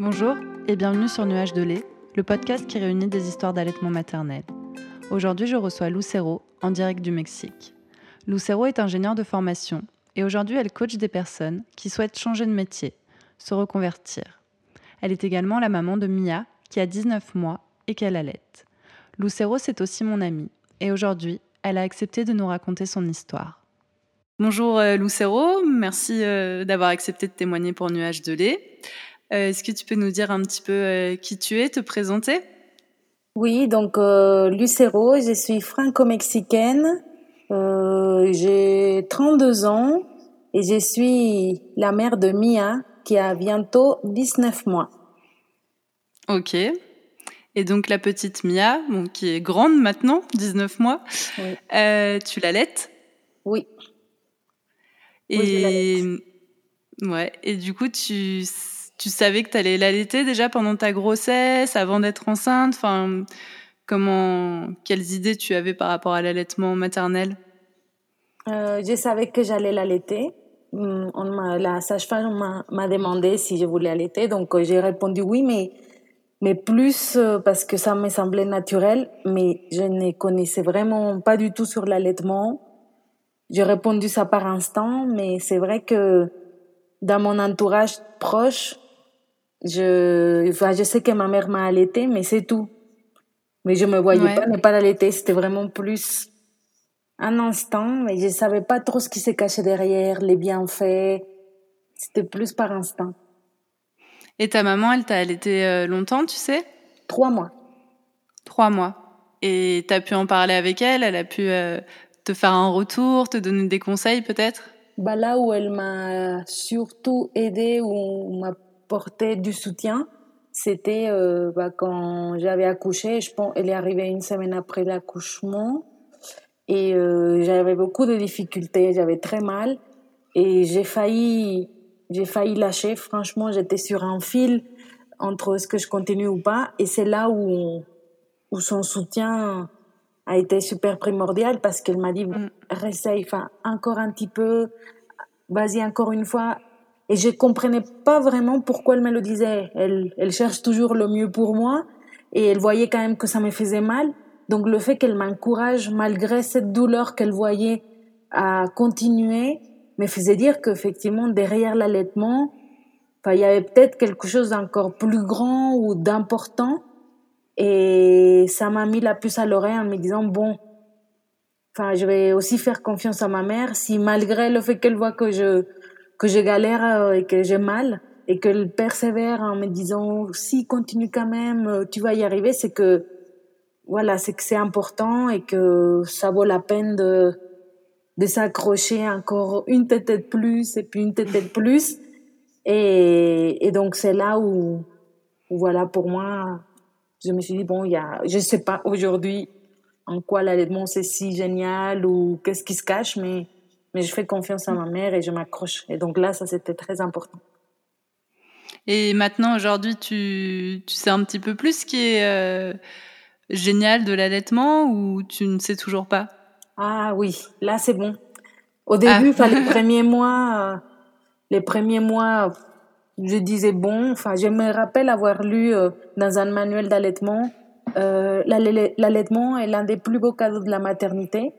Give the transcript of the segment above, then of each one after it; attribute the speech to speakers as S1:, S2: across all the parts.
S1: Bonjour et bienvenue sur Nuage de lait, le podcast qui réunit des histoires d'allaitement maternel. Aujourd'hui, je reçois Lucero en direct du Mexique. Lucero est ingénieure de formation et aujourd'hui, elle coach des personnes qui souhaitent changer de métier, se reconvertir. Elle est également la maman de Mia, qui a 19 mois et qu'elle allaite. Lucero, c'est aussi mon amie et aujourd'hui, elle a accepté de nous raconter son histoire. Bonjour euh, Lucero, merci euh, d'avoir accepté de témoigner pour Nuage de lait. Euh, est-ce que tu peux nous dire un petit peu qui tu es, te présenter?
S2: Oui, donc Lucero, je suis franco-mexicaine, j'ai 32 ans et je suis la mère de Mia qui a bientôt 19 mois.
S1: Ok. Et donc la petite Mia, qui est grande maintenant, 19 mois, tu l'allaites
S2: Oui.
S1: Et, ouais. Et du coup, tu, tu savais que tu allais l'allaiter déjà pendant ta grossesse, avant d'être enceinte? Enfin, comment, quelles idées tu avais par rapport à l'allaitement maternel?
S2: Euh, Je savais que j'allais l'allaiter. Hum, la sage-femme m'a demandé si je voulais allaiter, donc euh, j'ai répondu oui, mais mais plus euh, parce que ça me semblait naturel, mais je ne connaissais vraiment pas du tout sur l'allaitement. J'ai répondu ça par instant, mais c'est vrai que dans mon entourage proche, je, enfin, je sais que ma mère m'a allaité, mais c'est tout. Mais je me voyais pas ne pas l'allaiter, c'était vraiment plus un instant, mais je savais pas trop ce qui s'est caché derrière, les bienfaits. C'était plus par instant.
S1: Et ta maman, elle t'a allaité euh, longtemps, tu sais?
S2: Trois mois.
S1: Trois mois. Et tu as pu en parler avec elle? Elle a pu euh, te faire un retour, te donner des conseils peut-être?
S2: Bah Là où elle m'a surtout aidé, ou m'a porté du soutien, c'était euh, bah, quand j'avais accouché. Je pense elle est arrivée une semaine après l'accouchement. Et euh, j'avais beaucoup de difficultés, j'avais très mal. Et j'ai failli, j'ai failli lâcher. Franchement, j'étais sur un fil entre ce que je continue ou pas. Et c'est là où, où son soutien a été super primordial parce qu'elle m'a dit, mm. réessaye, enfin, encore un petit peu, vas-y encore une fois. Et je comprenais pas vraiment pourquoi elle me le disait. Elle, elle cherche toujours le mieux pour moi et elle voyait quand même que ça me faisait mal. Donc le fait qu'elle m'encourage malgré cette douleur qu'elle voyait à continuer me faisait dire qu'effectivement derrière l'allaitement, enfin, il y avait peut-être quelque chose d'encore plus grand ou d'important et ça m'a mis la puce à l'oreille en me disant, bon, enfin, je vais aussi faire confiance à ma mère si malgré le fait qu'elle voit que je, que je galère euh, et que j'ai mal et qu'elle persévère en me disant, si continue quand même, euh, tu vas y arriver, c'est que, voilà, c'est que c'est important et que ça vaut la peine de, de s'accrocher encore une tête de plus et puis une tête de plus. Et, et donc c'est là où, où, voilà, pour moi, je me suis dit, bon, il y a, je sais pas aujourd'hui en quoi l'allaitement c'est si génial ou qu'est-ce qui se cache, mais, mais je fais confiance à ma mère et je m'accroche. Et donc là, ça c'était très important.
S1: Et maintenant, aujourd'hui, tu, tu sais un petit peu plus ce qui est euh, génial de l'allaitement ou tu ne sais toujours pas?
S2: Ah oui, là c'est bon. Au début, ah. les premiers mois, euh, les premiers mois, je disais bon, enfin, je me rappelle avoir lu euh, dans un manuel d'allaitement, l'allaitement est l'un des plus beaux cadeaux de la maternité.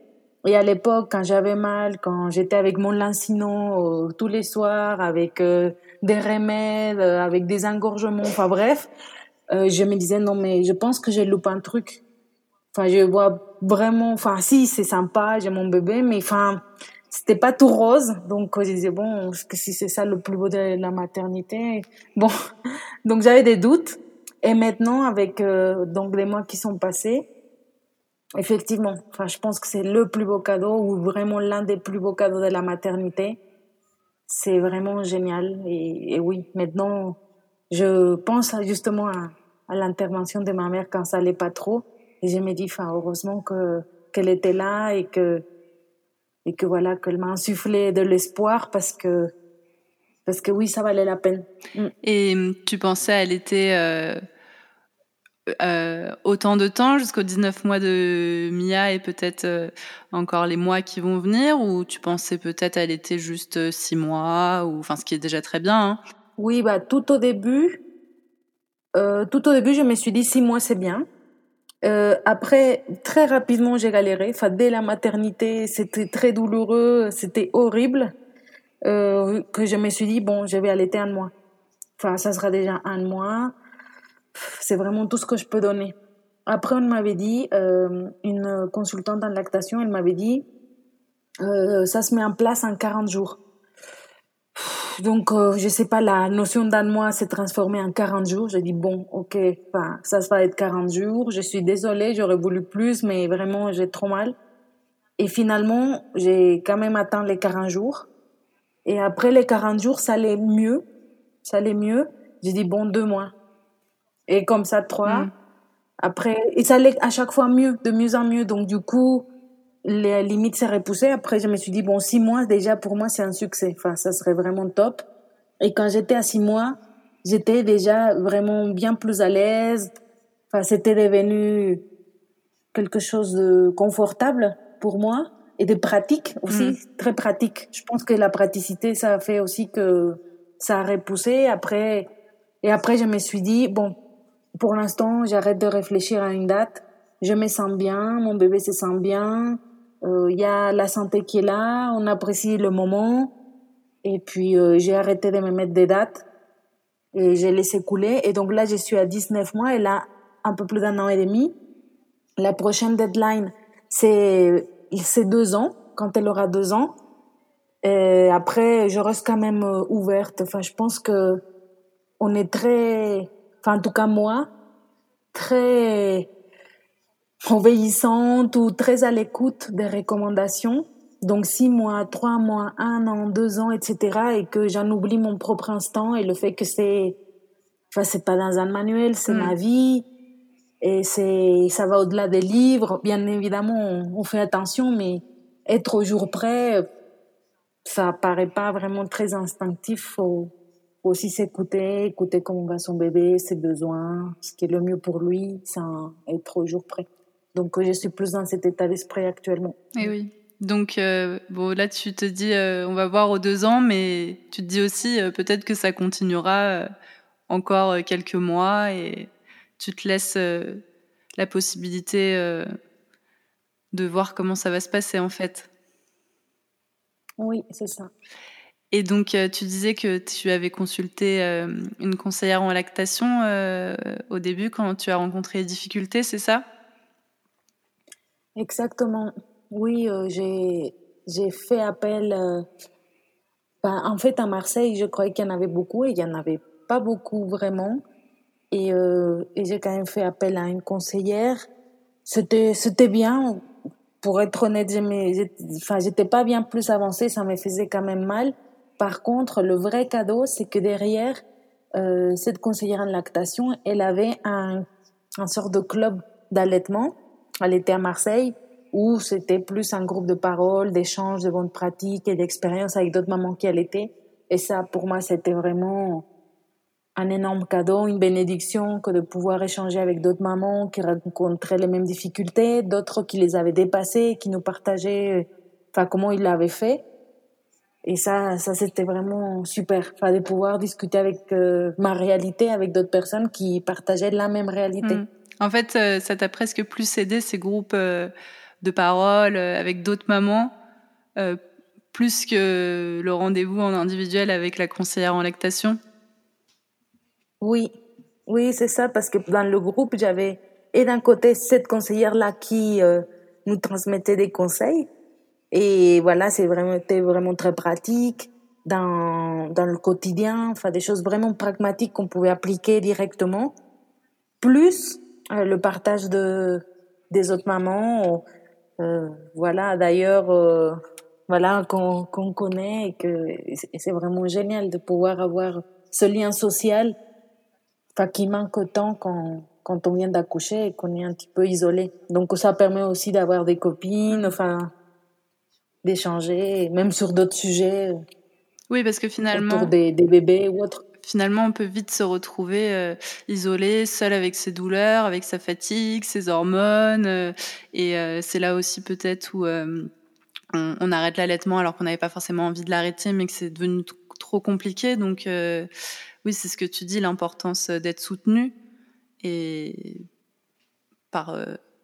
S2: Et à l'époque, quand j'avais mal, quand j'étais avec mon lancino euh, tous les soirs, avec euh, des remèdes, avec des engorgements, enfin bref, je me disais non mais je pense que j'ai loupé un truc. Enfin, je vois vraiment, enfin si c'est sympa, j'ai mon bébé, mais enfin c'était pas tout rose. Donc je disais bon si c'est ça le plus beau de la maternité bon. Donc j'avais des doutes. Et maintenant avec euh, donc les mois qui sont passés effectivement. Enfin je pense que c'est le plus beau cadeau ou vraiment l'un des plus beaux cadeaux de la maternité. C'est vraiment génial. Et, oui maintenant je pense justement à, à l'intervention de ma mère quand ça allait pas trop. Et je me dis enfin heureusement que qu'elle était là et que et que voilà qu'elle m'a insufflé de l'espoir parce que parce que oui ça valait la peine.
S1: Mm. et hum, tu pensais elle était euh, euh, autant de temps jusqu'aux 19 mois de Mia et peut-être euh, encore les mois qui vont venir ou tu pensais peut-être elle était juste 6 mois ou enfin ce qui est déjà très bien hein.
S2: oui bah tout au début Euh, tout au début, je me suis dit six mois, c'est bien. Euh, après, très rapidement, j'ai galéré. Enfin, dès la maternité, c'était très douloureux, c'était horrible. Euh, que je me suis dit, bon, je vais allaiter un mois. Enfin, ça sera déjà un mois. C'est vraiment tout ce que je peux donner. Après, on m'avait dit, euh, une consultante en lactation, elle m'avait dit, euh, ça se met en place en 40 jours. Donc, euh, je sais pas, la notion d'un mois s'est transformée en 40 jours. J'ai dit, bon, ok, enfin, ça va être 40 jours. Je suis désolée, j'aurais voulu plus, mais vraiment, j'ai trop mal. Et finalement, j'ai quand même atteint les 40 jours. Et après les 40 jours, ça allait mieux. Ça allait mieux. J'ai dit, bon, deux mois. Et comme ça, trois. Mm. Après, et ça allait à chaque fois mieux, de mieux en mieux. Donc, du coup, les limites s'est repoussées. Après, je me suis dit, bon, six mois, déjà, pour moi, c'est un succès. Enfin, ça serait vraiment top. Et quand j'étais à six mois, j'étais déjà vraiment bien plus à l'aise. Enfin, c'était devenu quelque chose de confortable pour moi et de pratique aussi, mm. très pratique. Je pense que la praticité, ça a fait aussi que ça a repoussé. Après, et après, je me suis dit, bon, pour l'instant, j'arrête de réfléchir à une date. Je me sens bien, mon bébé se sent bien, il euh, y a la santé qui est là, on apprécie le moment. Et puis, euh, j'ai arrêté de me mettre des dates et j'ai laissé couler. Et donc là, je suis à 19 mois et là, un peu plus d'un an et demi. La prochaine deadline, c'est c'est deux ans, quand elle aura deux ans. Et après, je reste quand même euh, ouverte. Enfin, je pense que on est très, enfin, en tout cas moi, très obéissante ou très à l'écoute des recommandations. Donc six mois, trois mois, un an, deux ans, etc. Et que j'en oublie mon propre instant et le fait que c'est, enfin c'est pas dans un manuel, c'est ma mm. vie et c'est, ça va au-delà des livres. Bien évidemment, on, fait attention, mais être au jour près, ça paraît pas vraiment très instinctif. Faut aussi s'écouter, écouter comment va son bébé, ses besoins, ce qui est le mieux pour lui, sans être au jour près. Donc, je suis plus dans cet état d'esprit actuellement.
S1: Et eh oui. Donc, euh, bon, là, tu te dis, euh, on va voir aux deux ans, mais tu te dis aussi, euh, peut-être que ça continuera encore quelques mois et tu te laisses la possibilité de voir comment ça va se passer, en fait.
S2: Oui, c'est ça.
S1: Et donc, tu disais que tu avais consulté une conseillère en lactation au début quand tu as rencontré les difficultés, c'est ça?
S2: Exactement. Oui, euh, j'ai fait appel. Euh, ben, en fait, à Marseille, je croyais qu'il y en avait beaucoup et il n'y en avait pas beaucoup vraiment. Et, euh, et j'ai quand même fait appel à une conseillère. C'était bien. Pour être honnête, enfin, j'étais pas bien plus avancée, ça me faisait quand même mal. Par contre, le vrai cadeau, c'est que derrière, euh, cette conseillère en lactation, elle avait un, un sort de club d'allaitement elle était à Marseille où c'était plus un groupe de parole, d'échanges, de bonnes pratiques et d'expériences avec d'autres mamans qui allaitaient. Et ça, pour moi, c'était vraiment un énorme cadeau, une bénédiction que de pouvoir échanger avec d'autres mamans qui rencontraient les mêmes difficultés, d'autres qui les avaient dépassées, qui nous partageaient, enfin, comment ils l'avaient fait. Et ça, ça c'était vraiment super, enfin, de pouvoir discuter avec euh, ma réalité avec d'autres personnes qui partageaient la même réalité. Mmh.
S1: En fait, euh, ça t'a presque plus aidé ces groupes euh, de parole avec d'autres mamans, plus que le rendez-vous en individuel avec la conseillère en lactation?
S2: Oui, oui, c'est ça, parce que dans le groupe, j'avais, et d'un côté, cette conseillère-là qui nous transmettait des conseils, et voilà, c'est vraiment, vraiment très pratique dans, dans le quotidien, enfin, des choses vraiment pragmatiques qu'on pouvait appliquer directement. Plus euh, le partage de des autres mamans. Euh, voilà, d'ailleurs, euh, voilà qu'on qu'on connaît et que c'est vraiment génial de pouvoir avoir ce lien social, enfin qui manque autant quand quand on vient d'accoucher et qu'on est un petit peu isolé. Donc ça permet aussi d'avoir des copines, enfin d'échanger, même sur d'autres sujets.
S1: Oui, parce que finalement.
S2: Autour des, des bébés ou autres
S1: finalement, on peut vite se retrouver euh, isolé, seul avec ses douleurs, avec sa fatigue, ses hormones. Euh, et euh, c'est là aussi peut-être où on, arrête l'allaitement alors qu'on n'avait pas forcément envie de l'arrêter, mais que c'est devenu trop compliqué. Donc oui, c'est ce que tu dis, l'importance d'être soutenu et par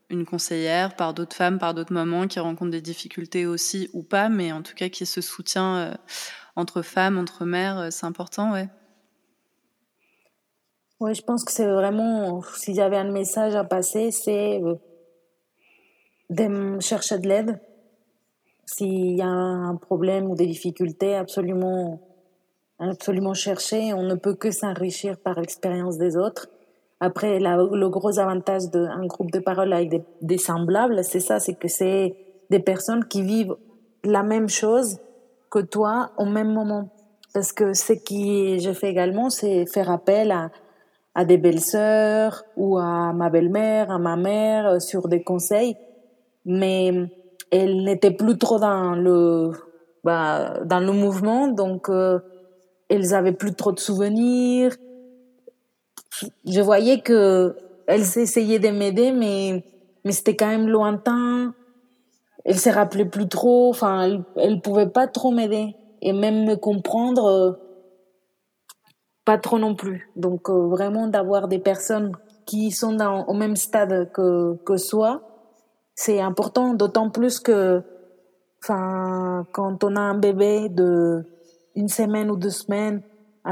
S1: une conseillère, par d'autres femmes, par d'autres mamans qui rencontrent des difficultés aussi ou pas, mais en tout cas qui se soutient entre femmes, entre mères, c'est important, ouais.
S2: Oui, je pense que c'est vraiment, si j'avais un message à passer, c'est de chercher de l'aide. S'il y a un problème ou des difficultés, absolument, absolument chercher. On ne peut que s'enrichir par l'expérience des autres. Après, le gros avantage d'un groupe de parole avec des, semblables, c'est ça, c'est que c'est des personnes qui vivent la même chose que toi au même moment. Parce que ce qui je fais également, c'est faire appel à, à des belles-sœurs ou à ma belle-mère, à ma mère euh, sur des conseils, mais elle n'était plus trop dans le bah, dans le mouvement, donc euh, elles avaient plus trop de souvenirs. Je voyais que elles essayaient de m'aider, mais mais c'était quand même lointain. Elles se rappelaient plus trop. Enfin, elles, elles pouvaient pas trop m'aider et même me comprendre euh, pas trop non plus. Donc euh, vraiment d'avoir des personnes qui sont dans, au même stade que, que soi, c'est important, d'autant plus que enfin, quand on a un bébé de une semaine ou deux semaines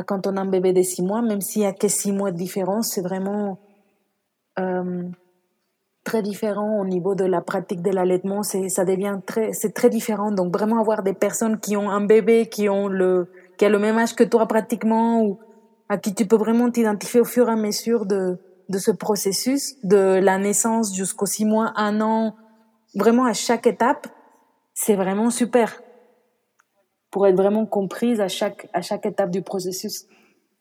S2: quand on a un bébé de six mois, même s'il y a que six mois de différence, c'est vraiment euh, très différent au niveau de la pratique de l'allaitement. C'est, ça devient très, c'est très différent. Donc vraiment avoir des personnes qui ont un bébé, qui ont le, qui a le même âge que toi pratiquement, ou à qui tu peux vraiment t'identifier au fur et à mesure de, de ce processus, de la naissance jusqu'aux six mois, un an, vraiment à chaque étape, c'est vraiment super pour être vraiment comprise à chaque, à chaque étape du processus.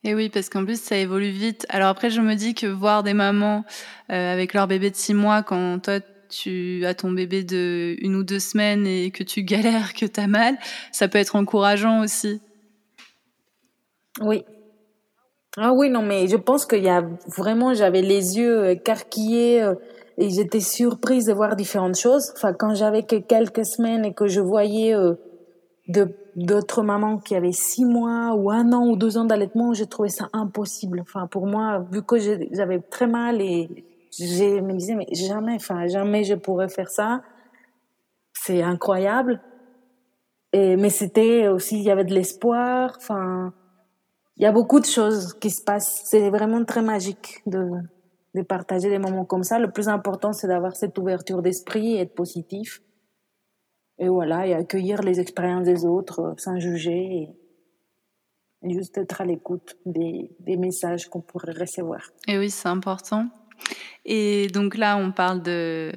S1: Et oui, parce qu'en plus, ça évolue vite. Alors après, je me dis que voir des mamans euh, avec leur bébé de six mois, quand toi, tu as ton bébé de une ou deux semaines et que tu galères, que tu as mal, ça peut être encourageant aussi.
S2: Oui, ah oui, non, mais je pense qu'il y a vraiment, j'avais les yeux écarquillés euh, et j'étais surprise de voir différentes choses. Enfin, quand j'avais que quelques semaines et que je voyais euh, de d'autres mamans qui avaient six mois ou un an ou deux ans d'allaitement, j'ai trouvé ça impossible. Enfin, pour moi, vu que j'avais très mal et je me disais, mais jamais, enfin, jamais je pourrais faire ça. C'est incroyable. Et, mais c'était aussi, il y avait de l'espoir. Enfin, il y a beaucoup de choses qui se passent. C'est vraiment très magique de, de partager des moments comme ça. Le plus important, c'est d'avoir cette ouverture d'esprit et être positif. Et voilà, et accueillir les expériences des autres euh, sans juger et, juste être à l'écoute des, messages qu'on pourrait recevoir.
S1: Et oui, c'est important. Et donc là, on parle de,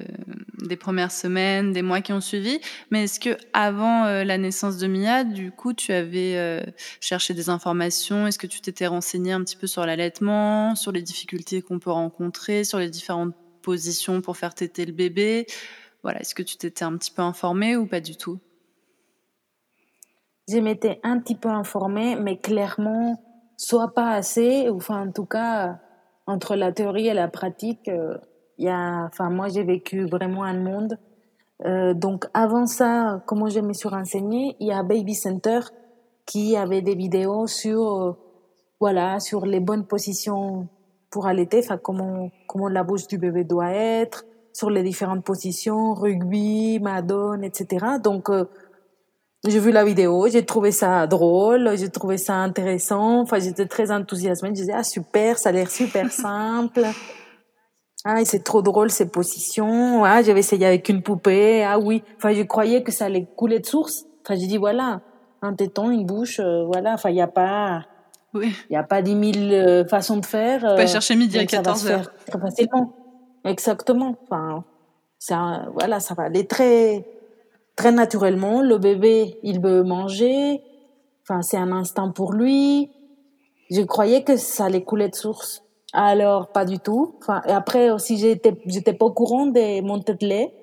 S1: des premières semaines, des mois qui ont suivi. Mais est-ce que avant euh, la naissance de Mia, du coup, tu avais euh, cherché des informations? Est-ce que tu t'étais renseigné un petit peu sur l'allaitement, sur les difficultés qu'on peut rencontrer, sur les différentes positions pour faire téter le bébé? Voilà, est-ce que tu t'étais un petit peu informée ou pas du tout?
S2: Je m'étais un petit peu informée, mais clairement, soit pas assez, ou enfin en tout cas entre la théorie et la pratique, euh, y a, enfin, moi, j'ai vécu vraiment un monde. Euh, donc, avant ça, comment je me suis renseignée, il y a Baby Center qui avait des vidéos sur, euh, voilà, sur les bonnes positions pour allaiter, enfin, comment, comment la bouche du bébé doit être, sur les différentes positions, rugby, madone, etc. Donc, euh, j'ai vu la vidéo, j'ai trouvé ça drôle, j'ai trouvé ça intéressant. Enfin, j'étais très enthousiasmée. Je disais, ah, super, ça a l'air super simple. Ah, c'est trop drôle ces positions. Ah, j'avais essayé avec une poupée. Ah oui. Enfin, je croyais que ça allait couler de source. Enfin, j'ai dit, voilà, un téton, une bouche, euh, voilà. Enfin, il n'y a pas,
S1: oui.
S2: il y a pas dix mille euh, façons de faire.
S1: Euh, pas chercher midi à 14 heures.
S2: Très facilement. Exactement. Enfin, ça, voilà, ça va aller très, très naturellement. Le bébé, il veut manger. Enfin, c'est un instant pour lui. Je croyais que ça allait couler de source. Alors, pas du tout. Enfin, et après aussi, j'étais, j'étais pas au courant des montées de lait.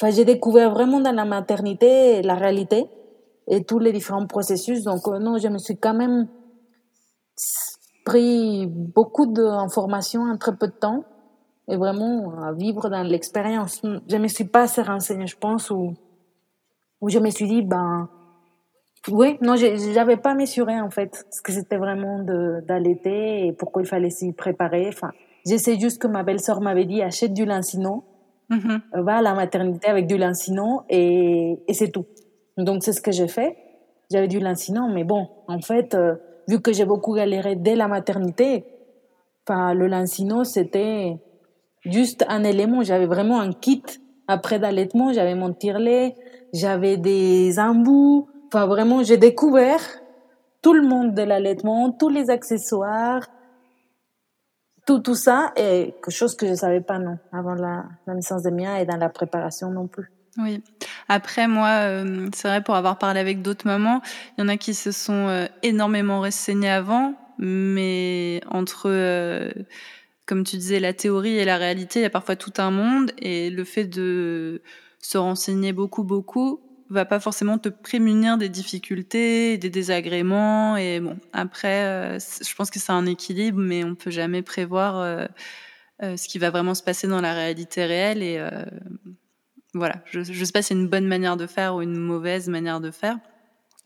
S2: Enfin, j'ai découvert vraiment dans la maternité la réalité et tous les différents processus. Donc, euh, non, je me suis quand même pris beaucoup d'informations en très peu de temps et vraiment à vivre dans l'expérience. Je me suis pas assez renseignée, je pense, ou je me suis dit, ben, Oui, non, j'avais pas mesuré en fait ce que c'était vraiment d'allaiter et pourquoi il fallait s'y préparer. Enfin, j'essaie juste que ma belle-sœur m'avait dit achète du lancino, mm-hmm. va à la maternité avec du lancino et, et c'est tout. Donc c'est ce que j'ai fait. J'avais du lancino, mais bon, en fait, euh, vu que j'ai beaucoup galéré dès la maternité, enfin le lancino c'était juste un élément. J'avais vraiment un kit après d'allaitement. J'avais mon tire-lait, j'avais des embouts Enfin, vraiment, j'ai découvert tout le monde de l'allaitement, tous les accessoires, tout, tout ça, et quelque chose que je savais pas, non, avant la, naissance de Mia et dans la préparation non plus.
S1: Oui. Après, moi, euh, c'est vrai, pour avoir parlé avec d'autres mamans, il y en a qui se sont euh, énormément renseignées avant, mais entre, euh, comme tu disais, la théorie et la réalité, il y a parfois tout un monde, et le fait de se renseigner beaucoup, beaucoup, va pas forcément te prémunir des difficultés, des désagréments. Et bon, après, euh, je pense que c'est un équilibre, mais on peut jamais prévoir euh, euh, ce qui va vraiment se passer dans la réalité réelle. Et voilà, je, je sais pas si c'est une bonne manière de faire ou une mauvaise manière de faire.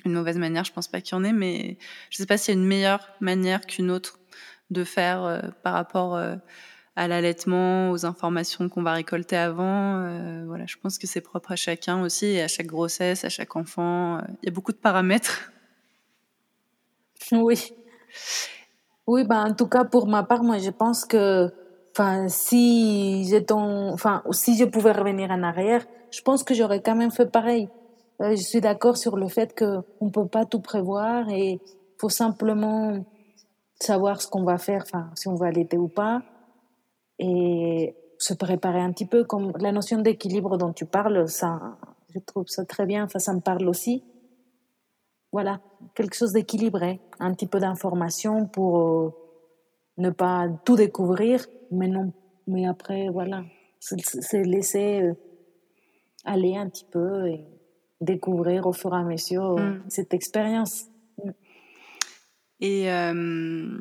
S1: Une mauvaise manière, je pense pas qu'il y en ait, mais je sais pas s'il y a une meilleure manière qu'une autre de faire par rapport à l'allaitement, aux informations qu'on va récolter avant. Euh, voilà, je pense que c'est propre à chacun aussi, et à chaque grossesse, à chaque enfant. Euh, il y a beaucoup de paramètres.
S2: Oui. Oui, ben, en tout cas, pour ma part, moi, je pense que enfin, si, enfin, si je pouvais revenir en arrière, je pense que j'aurais quand même fait pareil. Euh, je suis d'accord sur le fait qu'on ne peut pas tout prévoir et faut simplement savoir ce qu'on va faire, enfin, si on va allaiter ou pas et se préparer un petit peu. Comme la notion d'équilibre dont tu parles, ça, je trouve ça très bien. Enfin, ça me parle aussi. Voilà, quelque chose d'équilibré, un petit peu d'information pour euh, ne pas tout découvrir, mais non, mais après, voilà, c'est laisser euh, aller un petit peu et découvrir au fur et à mesure mm. cette expérience.
S1: Et euh,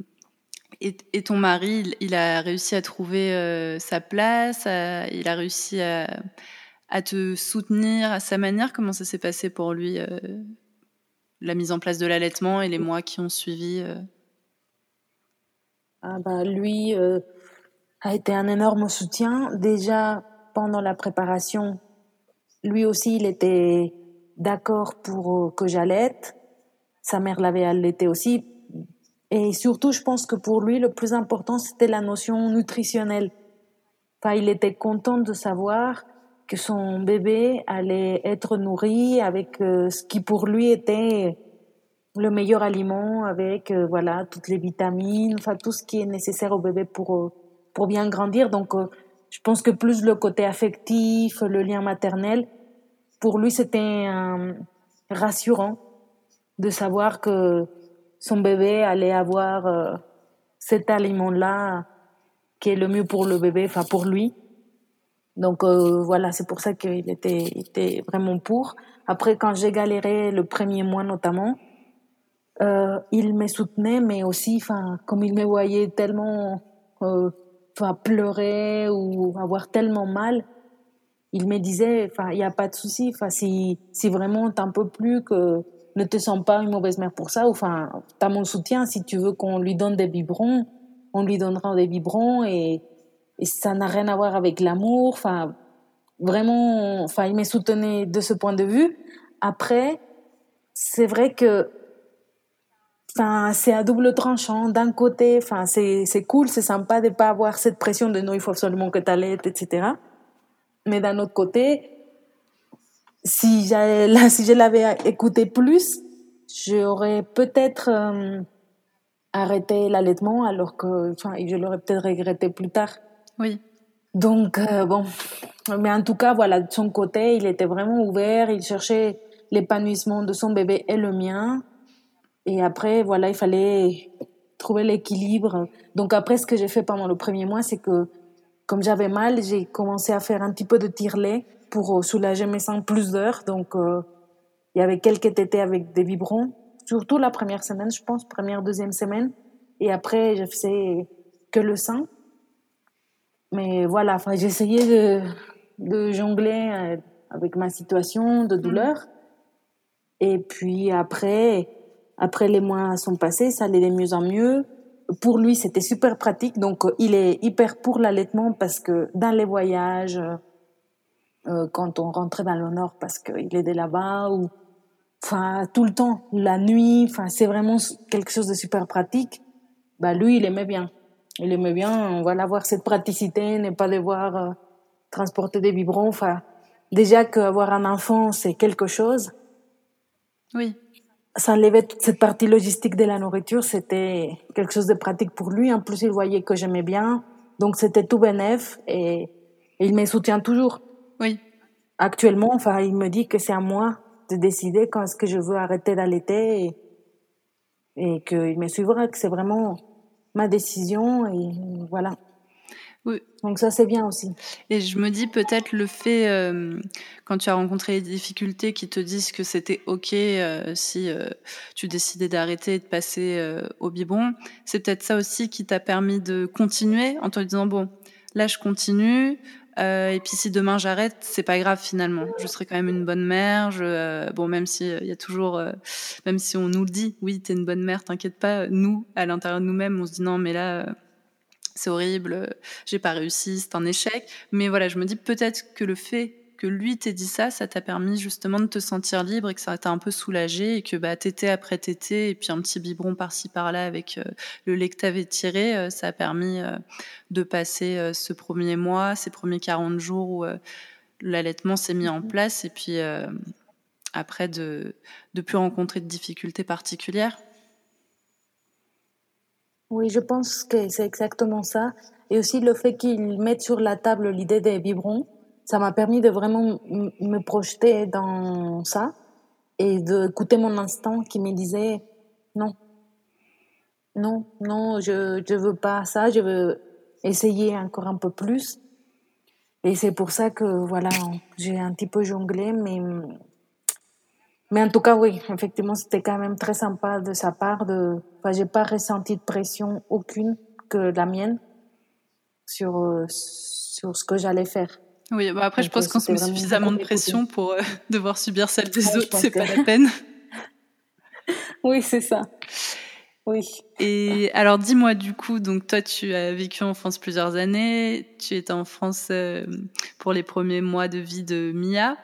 S1: et, ton mari, il, a réussi à trouver euh, sa place, il a réussi à, te soutenir à sa manière. Comment ça s'est passé pour lui, euh, la mise en place de l'allaitement et les mois qui ont suivi
S2: ah bah, Lui a été un énorme soutien. Déjà, pendant la préparation, lui aussi, il était d'accord pour que j'allaite. Sa mère l'avait allaité aussi et surtout, je pense que pour lui, le plus important, c'était la notion nutritionnelle. Enfin, il était content de savoir que son bébé allait être nourri avec euh, ce qui pour lui était le meilleur aliment, avec euh, voilà toutes les vitamines, enfin tout ce qui est nécessaire au bébé pour euh, pour bien grandir. Donc, je pense que plus le côté affectif, le lien maternel, pour lui, c'était rassurant de savoir que son bébé allait avoir euh, cet aliment-là qui est le mieux pour le bébé, enfin pour lui. Donc euh, voilà, c'est pour ça qu'il était, était vraiment pour. Après, quand j'ai galéré le premier mois notamment, euh, il me soutenait, mais aussi, enfin, comme il me voyait tellement, enfin, pleurer ou avoir tellement mal, il me disait, enfin, il n'y a pas de souci, enfin, si, si vraiment t'en peux plus que ne te sens pas une mauvaise mère pour ça. Enfin, tu as mon soutien. Si tu veux qu'on lui donne des biberons, on lui donnera des biberons et, ça n'a rien à voir avec l'amour. Enfin, vraiment, enfin, il m'a soutenu de ce point de vue. Après, c'est vrai que Enfin, c'est à double tranchant. D'un côté, enfin, c'est, c'est cool, c'est sympa de pas avoir cette pression de non, il faut absolument que tu allaites, etc. Mais d'un autre côté, si, si je l'avais écouté plus, j'aurais peut-être euh, arrêté l'allaitement alors que enfin, je l'aurais peut-être regretté plus tard.
S1: Oui.
S2: Donc, euh, bon. Mais en tout cas, voilà, de son côté, il était vraiment ouvert. Il cherchait l'épanouissement de son bébé et le mien. Et après, voilà, il fallait trouver l'équilibre. Donc après, ce que j'ai fait pendant le premier mois, c'est que comme j'avais mal, j'ai commencé à faire un petit peu de tire-lait pour euh, soulager mes seins plus d'heures. Donc, euh, il y avait quelques tétés avec des vibrons, surtout la première semaine, je pense, première, deuxième semaine. Et après, je faisais que le sein. Mais voilà, enfin, j'essayais de, de jongler euh, avec ma situation de douleur. Et puis après, après les mois sont passés, ça allait de mieux en mieux. Pour lui, c'était super pratique. Donc, il est hyper pour l'allaitement parce que dans les voyages, euh, quand on rentrait dans le nord parce qu'il de là-bas ou enfin tout le temps la nuit enfin c'est vraiment quelque chose de super pratique. Bah lui il aimait bien. Il aimait bien voilà avoir cette praticité ne pas devoir euh, transporter des biberons. Enfin déjà qu'avoir un enfant c'est quelque chose.
S1: Oui.
S2: Ça enlevait toute cette partie logistique de la nourriture. C'était quelque chose de pratique pour lui. En plus il voyait que j'aimais bien. Donc c'était tout bénef et, et il me soutient toujours
S1: oui.
S2: Actuellement, enfin, il me dit que c'est à moi de décider quand est-ce que je veux arrêter d'allaiter et, et qu'il me suivra, que c'est vraiment ma décision et voilà.
S1: Oui.
S2: Donc ça, c'est bien aussi.
S1: Et je me dis peut-être le fait, euh, quand tu as rencontré des difficultés, qui te disent que c'était OK euh, si euh, tu décidais d'arrêter et de passer au biberon, c'est peut-être ça aussi qui t'a permis de continuer en te disant, bon, là je continue, euh, et puis si demain j'arrête, c'est pas grave finalement. Je serai quand même une bonne mère. Je, euh, bon, même si il euh, y a toujours, euh, même si on nous le dit, oui, t'es une bonne mère, t'inquiète pas. Nous, à l'intérieur de nous-mêmes, on se dit non, mais là, c'est horrible, j'ai pas réussi, c'est un échec. Mais voilà, je me dis peut-être que le fait que lui t'ait dit ça, ça t'a permis justement de te sentir libre et que ça t'a un peu soulagé et que bah tété après tété et puis un petit biberon par-ci par-là avec euh, le lait que t'avais tiré, euh, ça a permis euh, de passer ce premier mois, ces premiers 40 jours où l'allaitement s'est mis en mhm. place et puis après de de plus rencontrer de difficultés particulières.
S2: Oui, je pense que c'est exactement ça. Et aussi le fait qu'ils mettent sur la table l'idée des biberons ça m'a permis de vraiment me projeter dans ça et d'écouter mon instinct qui me disait non, non, non, je ne veux pas ça, je veux essayer encore un peu plus. Et c'est pour ça que voilà, j'ai un petit peu jonglé, mais mais en tout cas oui, effectivement, c'était quand même très sympa de sa part. De, enfin, j'ai pas ressenti de pression aucune que la mienne sur sur ce que j'allais faire.
S1: Oui, bah après, je pense qu'on se met suffisamment de pression pour euh, devoir subir celle des autres, c'est pas la peine.
S2: oui, c'est ça. Oui.
S1: Et alors, dis-moi du coup, donc toi, tu as vécu en France plusieurs années, tu étais en France euh, pour les premiers mois de vie de Mia.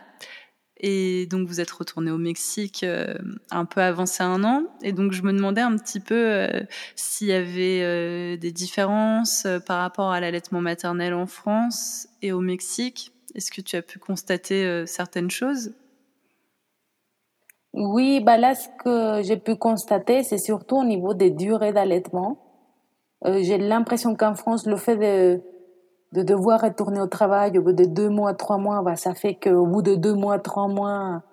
S1: Et donc, vous êtes retourné au Mexique euh, un peu avancé un an. Et donc, je me demandais un petit peu euh, s'il y avait euh, des différences par rapport à l'allaitement maternel en France et au Mexique. Est-ce que tu as pu constater certaines choses?
S2: Oui, bah là, ce que j'ai pu constater, c'est surtout au niveau des durées d'allaitement. j'ai l'impression qu'en France, le fait de de devoir retourner au travail au bout de deux mois, trois mois, bah, ça fait qu'au bout de deux mois, trois mois,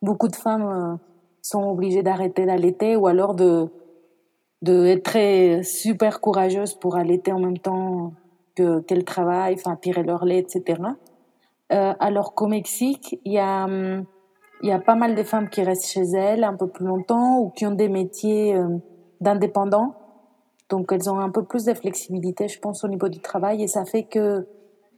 S2: beaucoup de femmes euh, sont obligées d'arrêter d'allaiter ou alors de, de être très super courageuses pour allaiter en même temps que qu'elles travaillent, enfin tirer leur lait, etc. Euh, alors qu'au Mexique, il y a il y a pas mal de femmes qui restent chez elles un peu plus longtemps ou qui ont des métiers euh, d'indépendants donc elles ont un peu plus de flexibilité, je pense, au niveau du travail et ça fait que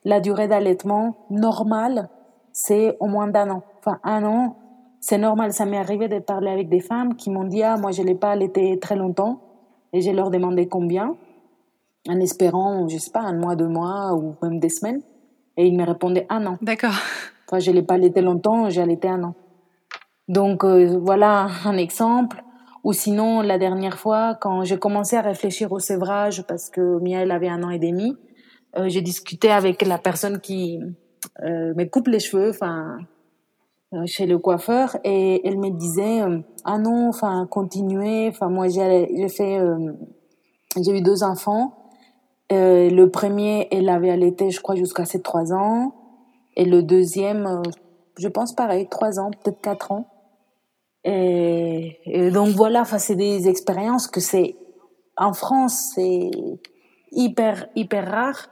S2: la durée d'allaitement normale, c'est au moins d'un an. Enfin, un an, c'est normal. Ça m'est arrivé de parler avec des femmes qui m'ont dit, ah, moi, je l'ai pas allaité très longtemps. Et je leur demandé combien, en espérant, je sais pas, un mois, deux mois ou même des semaines. Et ils me répondaient un an.
S1: D'accord.
S2: Enfin, je l'ai pas allaité longtemps, j'ai allaité un an. Donc, euh, voilà un exemple. Ou sinon, la dernière fois, quand j'ai commencé à réfléchir au sévrage, parce que Mia, elle avait un an et demi, euh, j'ai discuté avec la personne qui euh, me coupe les cheveux, enfin, euh, chez le coiffeur, et elle me disait, euh, ah non, enfin, continuez, enfin, moi, j'ai fait, euh, j'ai eu deux enfants. le premier, elle avait allaité, je crois, jusqu'à ses trois ans. Et le deuxième, je pense pareil, trois ans, peut-être quatre ans. Et, donc voilà, enfin c'est des expériences que c'est en France c'est hyper hyper rare.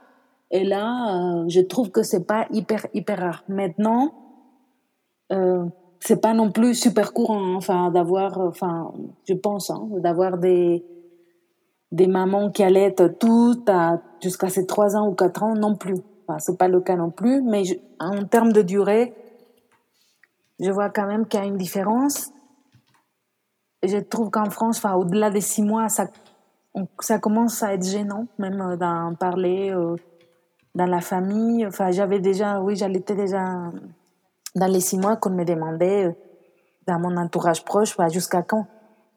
S2: Et là, euh, je trouve que c'est pas hyper hyper rare. Maintenant, euh, c'est pas non plus super courant, hein, enfin d'avoir, enfin je pense, hein, d'avoir des des mamans qui allaitent tout jusqu'à ses trois ans ou quatre ans non plus. Enfin, c'est pas le cas non plus, mais en termes de durée, je vois quand même qu'il y a une différence. Je trouve qu'en France, enfin, au-delà des six mois, ça, ça commence à être gênant, même euh, d'en parler euh, dans la famille. Enfin, j'avais déjà, oui, j'allaitais déjà dans les six mois qu'on me demandait euh, dans mon entourage proche, jusqu'à quand?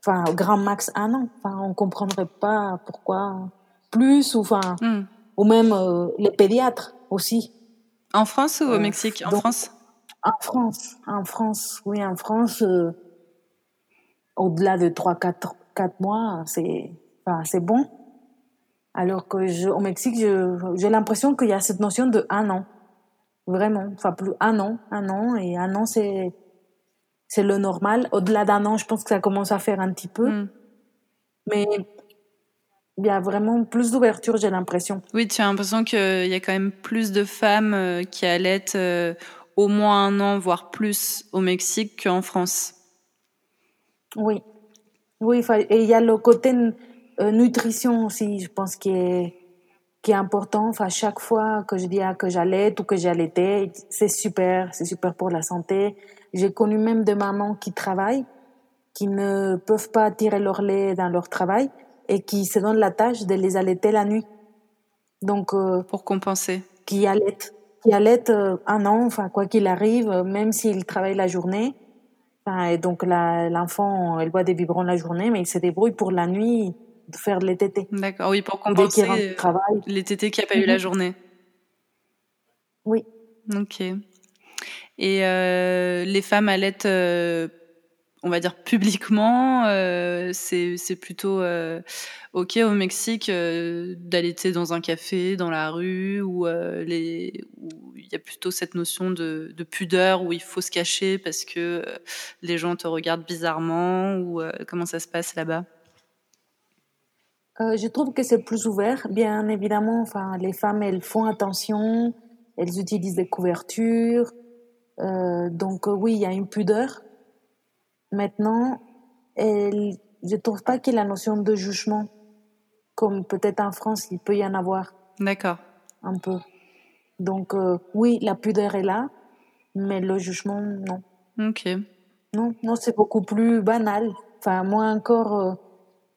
S2: Enfin, au grand max un an. Enfin, on comprendrait pas pourquoi plus, ou enfin, hmm. ou même les pédiatres aussi.
S1: En France ou au Mexique? En France?
S2: En France, en France, oui, en France au-delà de 3 4 4 mois, c'est enfin, c'est bon. Alors que je, au Mexique, j'ai l'impression qu'il y a cette notion de un an. Vraiment, enfin plus un an, un an et un an c'est c'est le normal. Au-delà d'un an, je pense que ça commence à faire un petit peu. Hmm. Mais il y a vraiment plus d'ouverture, j'ai l'impression.
S1: Oui, tu as l'impression qu'il y a quand même plus de femmes euh, qui allaitent euh, au moins un an, voire plus au Mexique qu'en France.
S2: Oui, oui, et il y a le côté euh, nutrition aussi, je pense, qui est, qui est important. Enfin, chaque fois que je dis que j'allais ou que j'allaitais, c'est super, c'est super pour la santé. J'ai connu même des mamans qui travaillent, qui ne peuvent pas tirer leur lait dans leur travail et qui se donnent la tâche de les allaiter la nuit.
S1: Donc, euh, pour compenser.
S2: Qui allaitent, qui allaitent euh, un an, enfin, quoi qu'il arrive, même s'ils travaillent la journée et donc l'enfant, elle boit des biberons la journée, mais il se débrouille pour la nuit de faire les tétés.
S1: D'accord, oui, pour compenser les tétés qu'il n'y a pas eu la mhm. journée.
S2: Oui.
S1: Ok. Et euh, les femmes allaitent euh, on va dire publiquement, euh, c'est plutôt euh, ok au Mexique euh, d'allaiter dans un café, dans la rue, où les il y a plutôt cette notion de, de, pudeur où il faut se cacher parce que les gens te regardent bizarrement ou comment ça se passe là-bas?
S2: Je trouve que c'est plus ouvert, bien évidemment. Enfin, les femmes elles font attention, elles utilisent des couvertures, donc oui il y a une pudeur Maintenant, elle, je ne trouve pas qu'il y ait la notion de jugement, comme peut-être en France, il peut y en avoir.
S1: D'accord.
S2: Un peu. Donc, euh, oui, la pudeur est là, mais le jugement, non.
S1: Ok.
S2: Non, non c'est beaucoup plus banal. Enfin, moi encore, euh,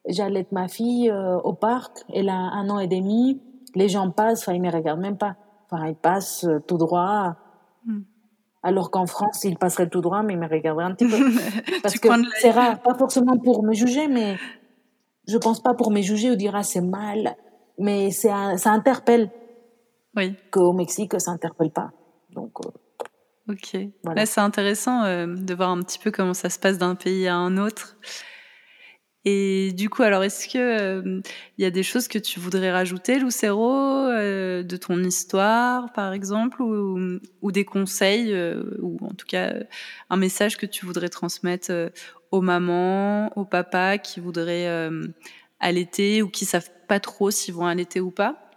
S2: j'allais être ma fille euh, au parc, elle a un an et demi, les gens passent, enfin, ils ne me regardent même pas. Enfin, ils passent tout droit. Hmm alors qu'en France, il passerait tout droit, mais il me regarderait un petit peu. Parce que c'est rare, pas forcément pour me juger, mais je pense pas pour me juger ou dire ah c'est mal, mais ça interpelle.
S1: Oui.
S2: Qu'au Mexique, ça interpelle pas. Donc.
S1: Euh, ok. Voilà. c'est intéressant euh, de voir un petit peu comment ça se passe d'un pays à un autre. Et du coup, alors, est-ce que il euh, y a des choses que tu voudrais rajouter, Lucero, euh, de ton histoire, par exemple, ou, des conseils, euh, ou en tout cas un message que tu voudrais transmettre aux mamans, aux papas qui voudraient allaiter ou qui savent pas trop s'ils vont allaiter ou pas?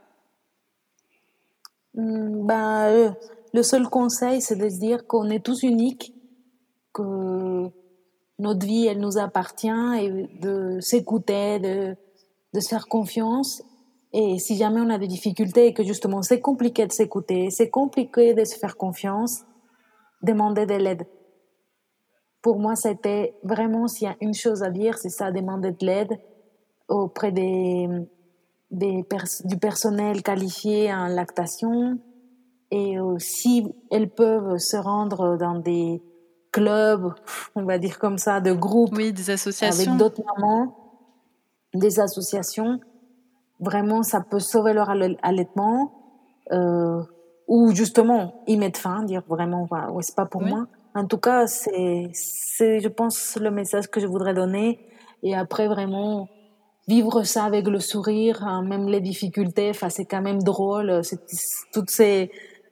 S2: Mmh, ben, le seul conseil, c'est de se dire qu'on est tous uniques, que notre vie, elle nous appartient et de s'écouter, de, de se faire confiance. Et si jamais on a des difficultés et que justement c'est compliqué de s'écouter, c'est compliqué de se faire confiance, demander de l'aide. Pour moi, c'était vraiment, s'il y a une chose à dire, c'est ça, demander de l'aide auprès des, des du personnel qualifié en lactation. Et si elles peuvent se rendre dans des clubs, on va dire comme ça, de groupes.
S1: Oui, des associations.
S2: Avec d'autres mamans, des associations. Vraiment, ça peut sauver leur allaitement. Euh, ou justement, y mettre fin, dire vraiment, ouais, c'est pas pour moi. En tout cas, c'est, je pense, le message que je voudrais donner. Et après, vraiment, vivre ça avec le sourire, hein, même les difficultés, enfin, c'est quand même drôle. C'est, toutes ces,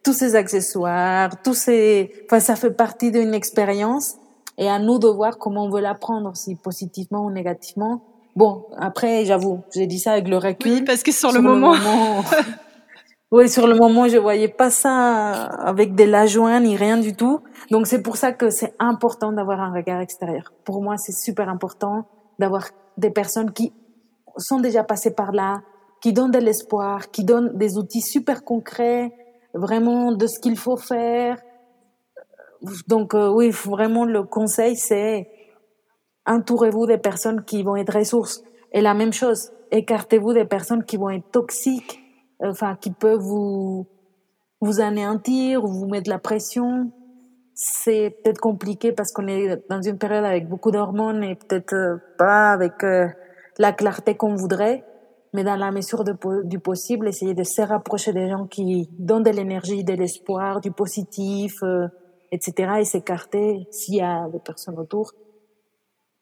S2: tous ces accessoires, tous ces, enfin, ça fait partie d'une expérience et à nous de voir comment on veut l'apprendre, si positivement ou négativement. Bon, après, j'avoue, j'ai dit ça avec le recul.
S1: Oui, parce que sur, le, moment...
S2: oui, sur le moment, je voyais pas ça avec des la joie ni rien du tout. Donc c'est pour ça que c'est important d'avoir un regard extérieur. Pour moi, c'est super important d'avoir des personnes qui sont déjà passées par là, qui donnent de l'espoir, qui donnent des outils super concrets, vraiment de ce qu'il faut faire. Donc euh, oui, vraiment le conseil c'est entourez-vous des personnes qui vont être ressources. Et la même chose, écartez-vous des personnes qui vont être toxiques, enfin, qui peuvent vous, vous anéantir, vous mettre la pression. C'est peut-être compliqué parce qu'on est dans une période avec beaucoup d'hormones et peut-être euh, pas avec euh, la clarté qu'on voudrait. Mais dans la mesure du possible, essayer de se rapprocher des gens qui donnent de l'énergie, de l'espoir, du positif, euh, etc. et s'écarter s'il y a des personnes autour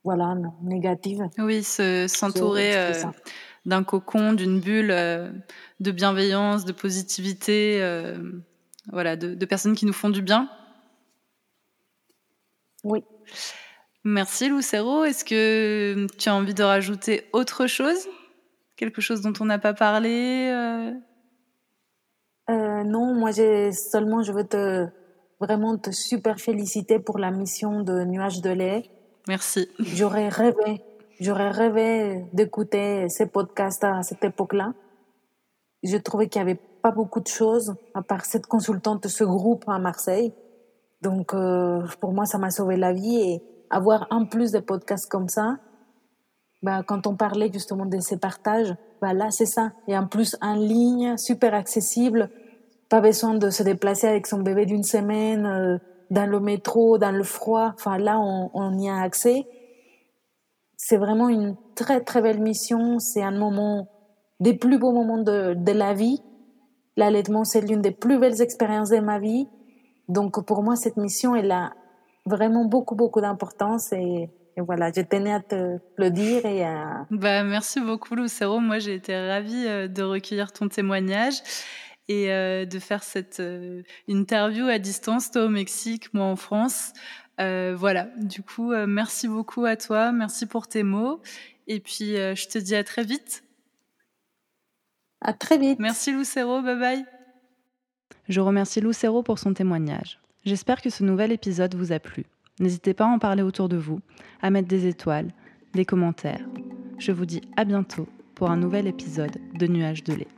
S2: voilà, négatives.
S1: Oui, s'entourer d'un cocon, d'une bulle euh, de bienveillance, de positivité, euh, voilà, de, personnes qui nous font du bien.
S2: Oui.
S1: Merci Lucero. Est-ce que tu as envie de rajouter autre chose? Quelque chose dont on n'a pas parlé
S2: euh? Non, moi j'ai seulement, je veux te vraiment te super féliciter pour la mission de Nuages de lait.
S1: Merci.
S2: J'aurais rêvé J'aurais rêvé d'écouter ces podcasts à cette époque-là. Je trouvais qu'il n'y avait pas beaucoup de choses, à part cette consultante de ce groupe à Marseille. Donc, euh, pour moi, ça m'a sauvé la vie. Et avoir en plus de podcasts comme ça, bah, quand on parlait justement de ces partages, bah, là, c'est ça. Et en plus, en ligne, super accessible. Pas besoin de se déplacer avec son bébé d'une semaine, euh, dans le métro, dans le froid. Enfin, là, on, y a accès c'est vraiment une très très belle mission. C'est un moment des plus beaux moments de, la vie. L'allaitement, c'est l'une des plus belles expériences de ma vie. Donc pour moi, cette mission, elle a vraiment beaucoup beaucoup d'importance voilà, je tenais à te le dire et à...
S1: Bah, merci beaucoup Lucero. Moi, j'ai été ravie euh, de recueillir ton témoignage et euh, de faire cette euh, interview à distance, toi au Mexique, moi en France. Euh, voilà, du coup, euh, merci beaucoup à toi, merci pour tes mots. Et puis, euh, je te dis à très vite.
S2: À très vite.
S1: Merci Lucero, bye bye. Je remercie Lucero pour son témoignage. J'espère que ce nouvel épisode vous a plu. N'hésitez pas à en parler autour de vous, à mettre des étoiles, des commentaires. Je vous dis à bientôt pour un nouvel épisode de Nuages de lait.